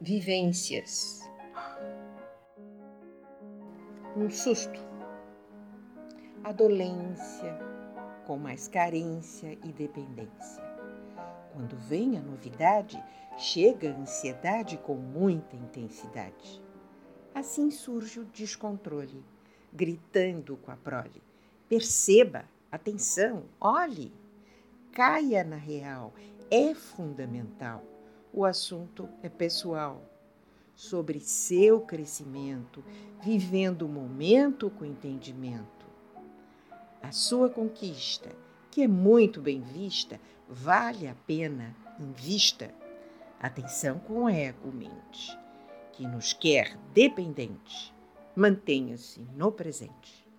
vivências. Um susto. A dolência, com mais carência e dependência. Quando vem a novidade, chega a ansiedade com muita intensidade. Assim surge o descontrole, gritando com a prole. Perceba, atenção, olhe, caia na real, é fundamental o assunto é pessoal, sobre seu crescimento, vivendo o momento com entendimento. A sua conquista, que é muito bem vista, vale a pena invista. Atenção com ego mente, que nos quer dependente. Mantenha-se no presente.